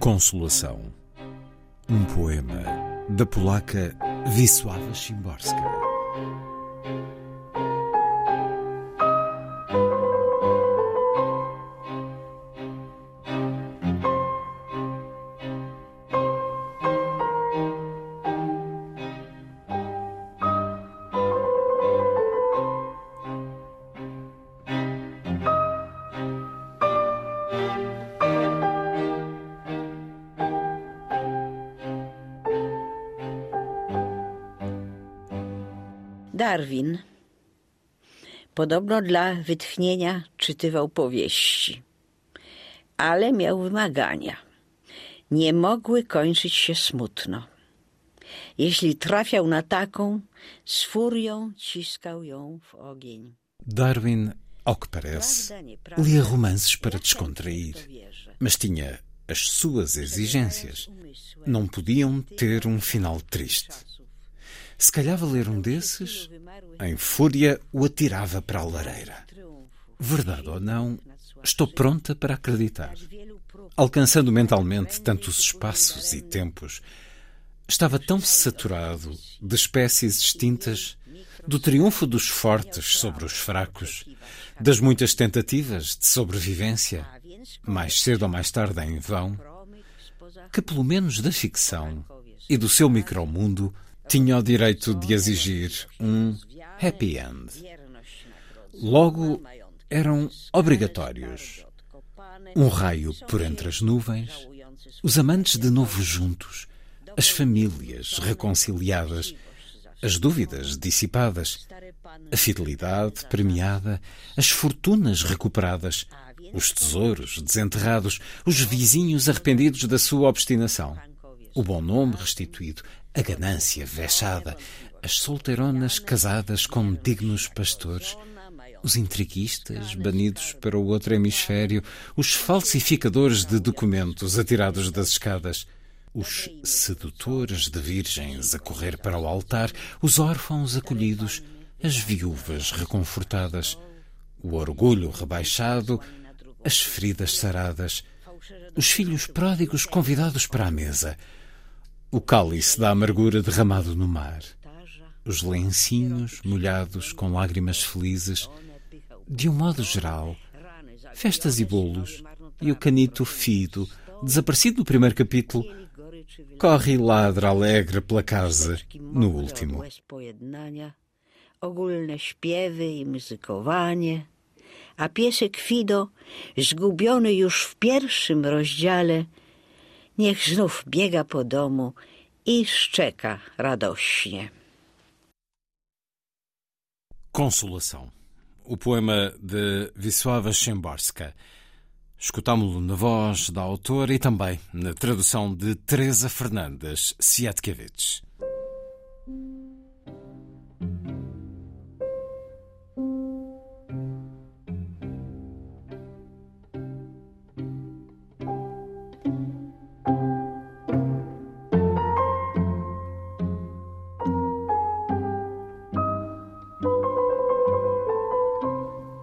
Consolação. Um poema da polaca Wisława Szymborska. Darwin podobno dla wytchnienia czytywał powieści, ale miał wymagania. Nie mogły kończyć się smutno. Jeśli trafiał na taką, z furią ciskał ją w ogień. Darwin, ao que parece, lia romances para descontrair, mas tinha as suas exigências. Não podiam ter um final triste. Se calhava ler um desses, em fúria o atirava para a lareira. Verdade ou não, estou pronta para acreditar. Alcançando mentalmente tantos espaços e tempos, estava tão saturado de espécies extintas, do triunfo dos fortes sobre os fracos, das muitas tentativas de sobrevivência, mais cedo ou mais tarde em vão, que pelo menos da ficção e do seu micromundo tinha o direito de exigir um happy end. Logo, eram obrigatórios. Um raio por entre as nuvens, os amantes de novo juntos, as famílias reconciliadas, as dúvidas dissipadas, a fidelidade premiada, as fortunas recuperadas, os tesouros desenterrados, os vizinhos arrependidos da sua obstinação, o bom nome restituído, a ganância vexada, as solteironas casadas com dignos pastores, os intriguistas banidos para o outro hemisfério, os falsificadores de documentos atirados das escadas, os sedutores de virgens a correr para o altar, os órfãos acolhidos, as viúvas reconfortadas, o orgulho rebaixado, as feridas saradas, os filhos pródigos convidados para a mesa, o cálice da amargura derramado no mar, os lencinhos molhados com lágrimas felizes, de um modo geral, festas e bolos, e o canito fido, desaparecido no primeiro capítulo, corre e ladra alegre pela casa no último. Ogólne śpiewy i muzykowanie, a piesek Fido, zgubiony już w pierwszym rozdziale, niech znów biega po domu i szczeka radośnie. Consolação. O poema de Wisława Szymborska. Escutámo-lo na voz da autora e também na tradução de Teresa Fernandes Siatkiewicz.